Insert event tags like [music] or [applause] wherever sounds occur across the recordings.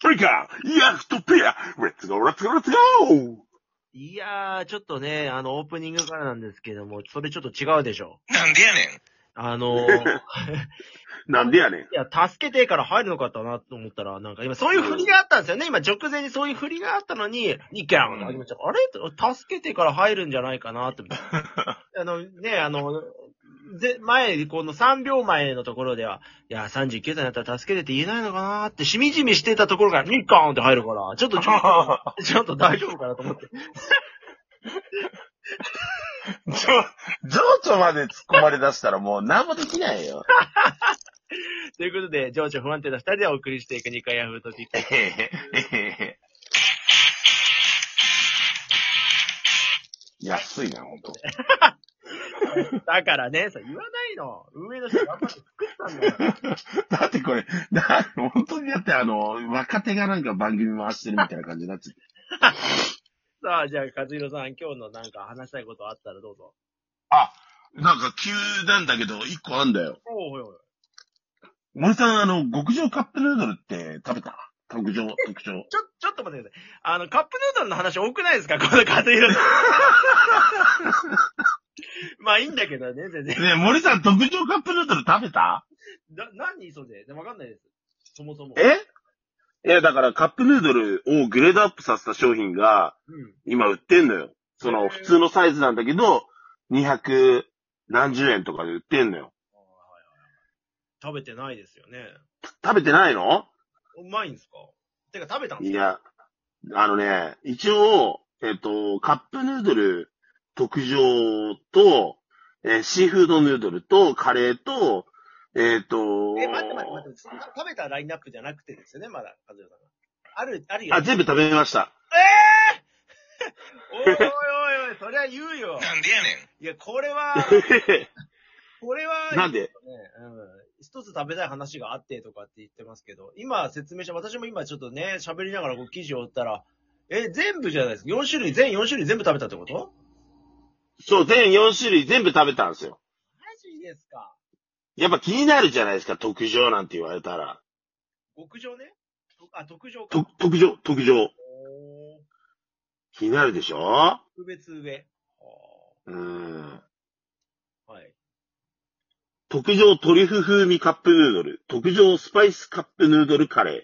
トリカーヤフトペアレッツゴーレッツゴーレッツゴーいやー、ちょっとね、あの、オープニングからなんですけども、それちょっと違うでしょ。なんでやねん。あのー、[laughs] なんでやねん。いや、助けてから入るのかったなと思ったら、なんか今そういう振りがあったんですよね。今直前にそういう振りがあったのに、ニキャン。あれ？助けてから入るんじゃないかなって。[laughs] あの、ね、あの、ぜ、前、この3秒前のところでは、いや、39歳になったら助けてって言えないのかなって、しみじみしてたところから、ニッカーンって入るから、ちょっと、ちょっと、[laughs] ちょっと大丈夫かなと思って。[laughs] ちょ、情緒まで突っ込まれ出したらもう何もできないよ。[laughs] ということで、情緒不安定な2人でお送りしていく2回ヤフートピック。安いな、ほんと。[laughs] だからね、そう言わないの。運営の人頑張って作ったんだよ。[laughs] だってこれ、な、本当にだってあの、若手がなんか番組回してるみたいな感じになっちゃって。[laughs] さあ、じゃあ、和弘さん、今日のなんか話したいことあったらどうぞ。あ、なんか急なんだけど、一個あんだよ。おうおいおい。森さん、あの、極上カップヌードルって食べた？特上、特上。ちょ、ちょっと待ってください。あの、カップヌードルの話多くないですか？この和弘さん。[laughs] まあいいんだけどね、全然。ねえ森さん、特上カップヌードル食べた？な、何それ？わかんないです。そもそも。え？いや、だからカップヌードルをグレードアップさせた商品がうん。今売ってんのよ。その普通のサイズなんだけど、200何十円とかで売ってんのよ。あはいはいはい食べてないですよね。食べてないの？うまいんですか？てか食べたんですいかや、あのね、一応、えっと、カップヌードル特上と、えーシーフードヌードルと、カレーと、えっと、え、待って待って待って。そ食べたラインナップじゃなくてですよね、まだ、和弘さんが。ある、あるよ。あ、全部食べました。ええー、[laughs] おいおいおいおい、そりゃ言うよ。なんでやねん。いや、これは、[laughs] これは、なんで？ね、うん。一つ食べたい話があってとかって言ってますけど、今説明した、私も今ちょっとね、喋りながらこう記事を打ったら、え、全部じゃないですか。4種類、全4種類全部食べたってこと？そう、全4種類全部食べたんですよ。マジですか？やっぱ気になるじゃないですか、特上なんて言われたら。極上ね？とあ、特上かと。特上、特上。気になるでしょ？特別上。うーん。はあはい。特上トリュフ風味カップヌードル、特上スパイスカップヌードルカレー、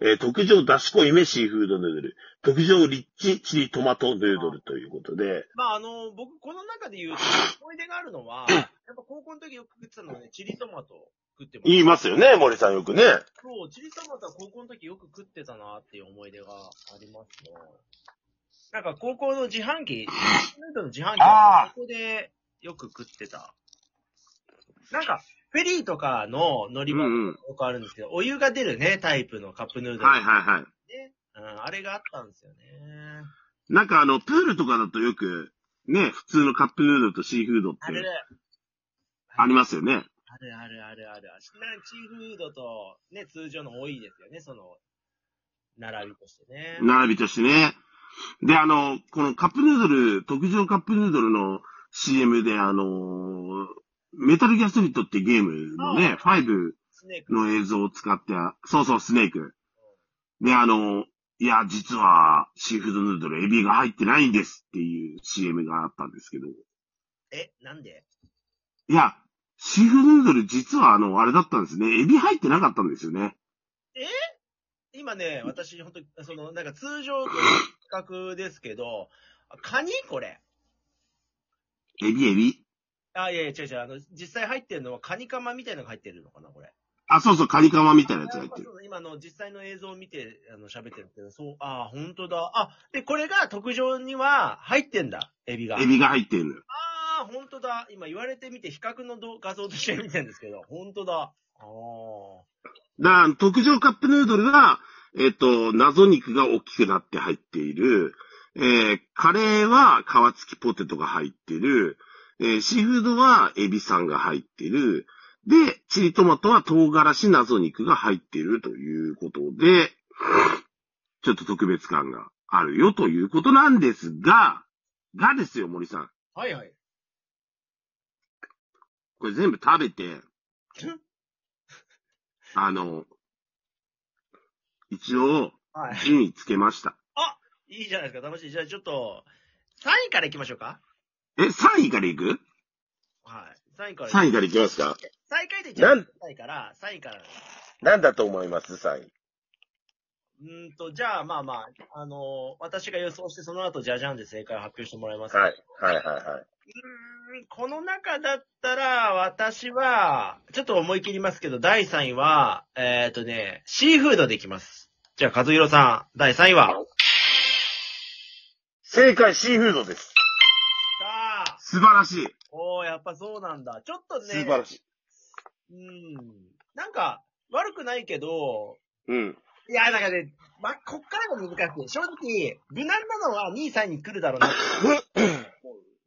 えー特上だし濃いめシーフードヌードル、特上リッチチリトマトヌードルということで、まあ、あの、僕、この中で言うと、[laughs] 思い出があるのは、[laughs] やっぱ高校の時よく食ってたのはね、チリトマト食ってま言いますよね、森さんよくね。そう、チリトマトは高校の時よく食ってたなっていう思い出がありますね。なんか高校の自販機、ヌードルの自販機ここでよく食ってた。なんか、フェリーとかの乗り場うんうんとかあるんですけど、お湯が出るね、タイプのカップヌードル。はいはいはい。ね。うん、あれがあったんですよね。なんかあの、プールとかだとよく、ね、普通のカップヌードルとシーフードってある。ありますよね。あるあるあるある。なんかチーフードと、ね、通常の多いですよね、その、並びとしてね。並びとしてね。で、あの、このカップヌードル、特上カップヌードルの CM で、あの、メタルギアソリッドってゲームのね、5スネーク。の映像を使って、そうそう、スネーク。で、あの、いや、実は、シーフードヌードル、エビが入ってないんですっていう CM があったんですけど。え、なんで？いや、シーフードヌードル、実はあの、あれだったんですね。エビ入ってなかったんですよね。今ね、私、本当その、なんか通常と比較ですけど、カニ？これ。エビエビ。あ、いやいや、違う違う、あの、実際入ってるのはカニカマみたいなのが入ってるのかな、これ。あ、そうそう、カニカマみたいなやつが入ってる。今の実際の映像を見て、あの、喋ってるけど、そう、あ、本当だ。あ、で、これが特上には入ってんだ、エビが。エビが入ってるのよ。ああ、本当だ。今言われてみて、比較のど画像として見てるんですけど、本当だ。ああ。だから、特上カップヌードルが、えっ、と、謎肉が大きくなって入っている。えーカレーは皮付きポテトが入ってる。えーシーフードはエビさんが入ってる。で、チリトマトは唐辛子謎肉が入っているということで、ちょっと特別感があるよということなんですが、がですよ、森さん。はいはい。これ全部食べて、[laughs] あの、一応、はい。順位つけました。いいじゃないですか、楽しい。じゃあちょっと、3位から行きましょうか。え、3位からいく？はい。3位から ?3 位からいきますか？最下位で一番高いから、3位から。なんだと思います ?3 位。うーんと、じゃあまあまあ、あのー私が予想してその後、じゃじゃんで正解を発表してもらいます。はい。はいはいはい。うーん、この中だったら、私は、ちょっと思い切りますけど、第3位は、えっ、とね、シーフードでいきます。じゃあ、和弘さん、第3位は？正解、シーフードです。素晴らしい。おー、やっぱそうなんだ。ちょっとね、素晴らしい。うん、なんか、悪くないけど、うん。いや、なんかね、ま、こっからが難しい。正直、無難なのは2位、3位に来るだろうな。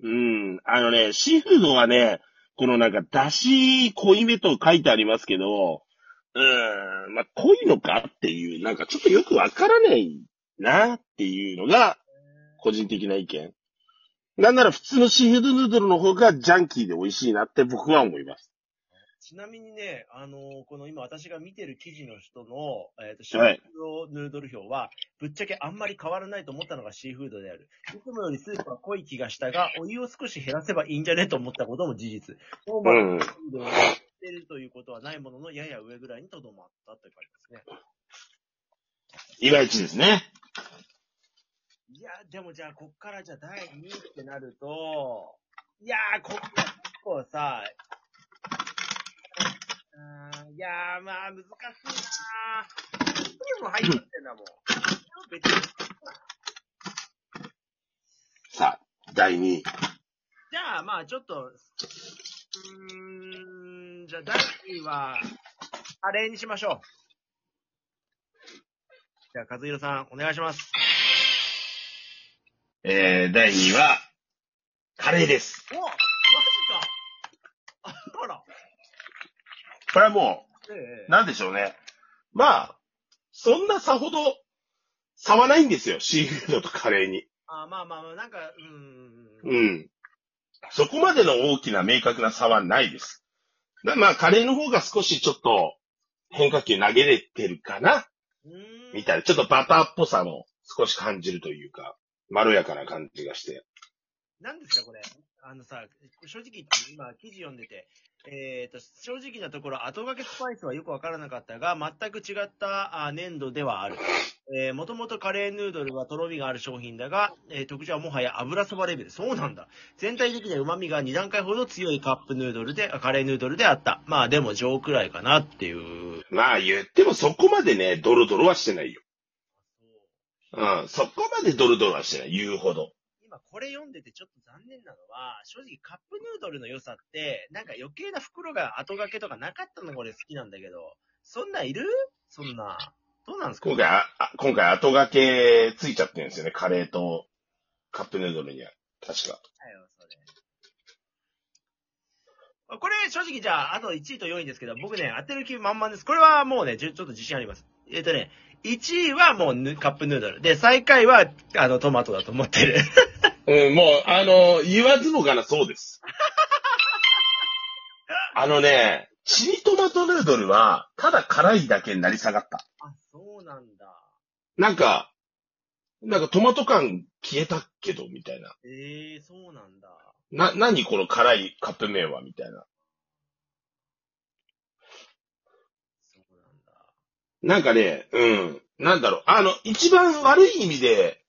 うん。あのね、シーフードはね、このなんか、だし濃いめと書いてありますけど、うーん、まあ、濃いのかっていう、なんかちょっとよくわからないなっていうのが、個人的な意見。なんなら普通のシーフードヌードルの方がジャンキーで美味しいなって僕は思います。ちなみにね、あのーこの今私が見てる記事の人の、えっ、と、シーはいフードヌードル表は、ぶっちゃけあんまり変わらないと思ったのがシーフードである。いつもよりスープは濃い気がしたが、お湯を少し減らせばいいんじゃねと思ったことも事実。ノーマルうんなスピードをやってるということはないものの、やや上ぐらいにとどまったという感じですね。いまいちですね。いや、でもじゃあ、こっからじゃあ第2位ってなると、いやー、こっから結構さ、うーんいやー、まあ、難しいなー。でも入ってんだもん。別に。さあ、第2位。じゃあ、まあ、ちょっと、うーん、じゃあ、第2位は、カレーにしましょう。じゃあ、和弘さん、お願いします。えー、第2位は、カレーです。おマジかああら。これはもええう、なんでしょうね。まあ、そんなさほど差はないんですよ。シーフードとカレーに。あまあまあまあ、なんか、うーん。うん。そこまでの大きな明確な差はないです。だまあ、カレーの方が少しちょっと変化球投げれてるかなみたいな。ちょっとバターっぽさも少し感じるというか、まろやかな感じがして。何ですか、これ？あのさ、正直言って、今、記事読んでて、えっ、と、正直なところ、後掛けスパイスはよくわからなかったが、全く違ったあ粘土ではある。えー、もともとカレーヌードルはとろみがある商品だが、えー特徴はもはや油そばレベル。そうなんだ。全体的には旨味が2段階ほど強いカップヌードルで、あカレーヌードルであった。まあでも、上くらいかなっていう。まあ言ってもそこまでね、ドロドロはしてないよ。うん、そこまでドロドロはしてない。言うほど。今これ読んでてちょっと残念なのは、正直カップヌードルの良さって、なんか余計な袋が後掛けとかなかったのが俺好きなんだけど、そんなんいる？そんな。どうなんですか？今回、今回後掛けついちゃってるんですよね。カレーとカップヌードルには。確か。だよ、それ。これ、正直じゃあ、あと1位と4位ですけど、僕ね、当てる気満々です。これはもうね、ちょっと自信あります。えっ、とね、1位はもうヌカップヌードル。で、最下位は、あの、トマトだと思ってる。[laughs] うん、もう、あの、言わずもがなそうです。[laughs] あのね、チリトマトヌードルは、ただ辛いだけになり下がった。あ、そうなんだ。なんか、なんかトマト感消えたけど、みたいな。ええー、そうなんだ。な、何この辛いカップ麺は、みたいな。そうなんだ。なんかね、うん。なんだろう。あの、一番悪い意味で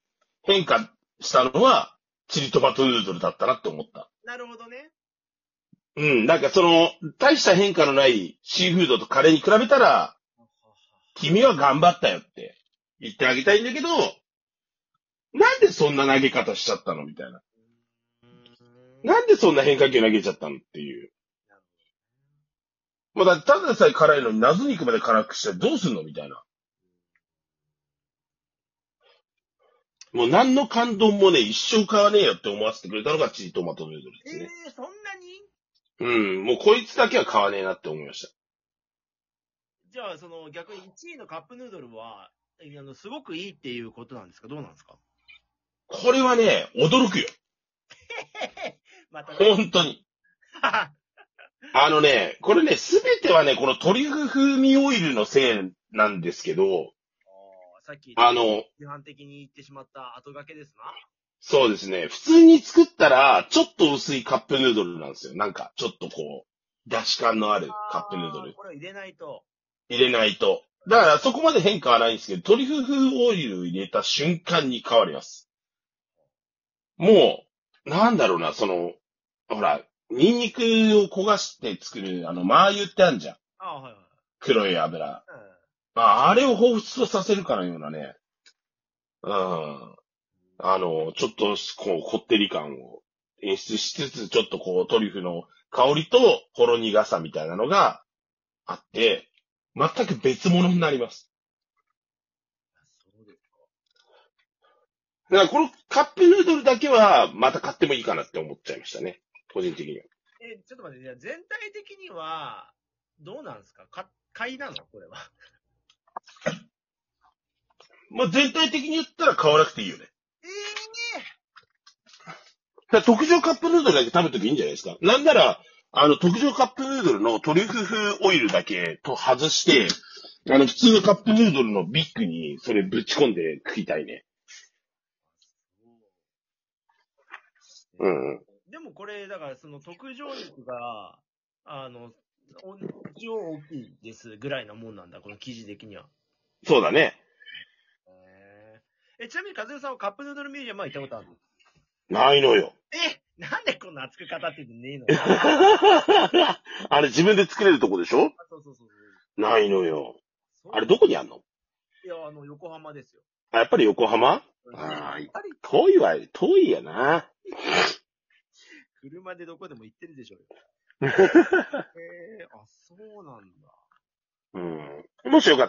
変化したのは、チリトマトヌードルだったなって思った。なるほどね。うん。なんかその、大した変化のないシーフードとカレーに比べたら、君は頑張ったよって言ってあげたいんだけど、なんでそんな投げ方しちゃったのみたいな。なんでそんな変化球投げちゃったのっていう。もうだってただでさえ辛いのに謎肉まで辛くしてどうすんのみたいな。もう何の感動もね、一生買わねえよって思わせてくれたのがチリトマトヌードルですええね。ー、そんなに？うん、もうこいつだけは買わねえなって思いました。じゃあ、その逆に1位のカップヌードルは、えあの、すごくいいっていうことなんですか？どうなんですか？これはね、驚くよ。[laughs] また、本当に。[laughs] あのね、これね、すべてはね、このトリュフ風味オイルのせいなんですけど、さっき、あの、批判的に言ってしまった後掛けですな。そうですね。普通に作ったら、ちょっと薄いカップヌードルなんですよ。なんか、ちょっとこう、出し感のあるカップヌードル。あこれを入れないと。入れないと。だからそこまで変化はないんですけど、トリュフ風オイルを入れた瞬間に変わります。もう、なんだろうな、その、ほら、ニンニクを焦がして作る、あの、マー油ってあるじゃん。ああ、はいはい。黒い油。うんああれを彷彿とさせるかのようなね。うん。あの、ちょっと、こう、こってり感を演出しつつ、ちょっとこう、トリュフの香りとほろ苦さみたいなのがあって、全く別物になります。そうですか。だからこのカップヌードルだけは、また買ってもいいかなって思っちゃいましたね。個人的には。え、ちょっと待って、じゃあ全体的には、どうなんですか？か、買いなの？これは。[laughs] まあ、全体的に言ったら買わなくていいよね。えだから特上カップヌードルだけ食べときゃいいんじゃないですか？なんなら、あの、特上カップヌードルのトリュフ風オイルだけと外して、あの、普通のカップヌードルのビッグにそれぶち込んで食いたいね。えうんもこれ、だからその特上肉が、あの、お一応大きいですぐらいなもんなんだ、この生地的には。そうだね。へえ、ちなみに、和代さんはカップヌードルミュージアムは行ったことあるの？ないのよ。えなんでこんな熱く語っててねえの [laughs] あれ自分で作れるとこでしょ？あそうそうそうそう。ないのよ。あれどこにあんの？いや、あの、横浜ですよ。あ、やっぱり横浜？あーやっぱり、遠いわ、遠いやな。車でどこでも行ってるでしょうよ。[laughs] へえあ、そうなんだ。うん。もしよかったら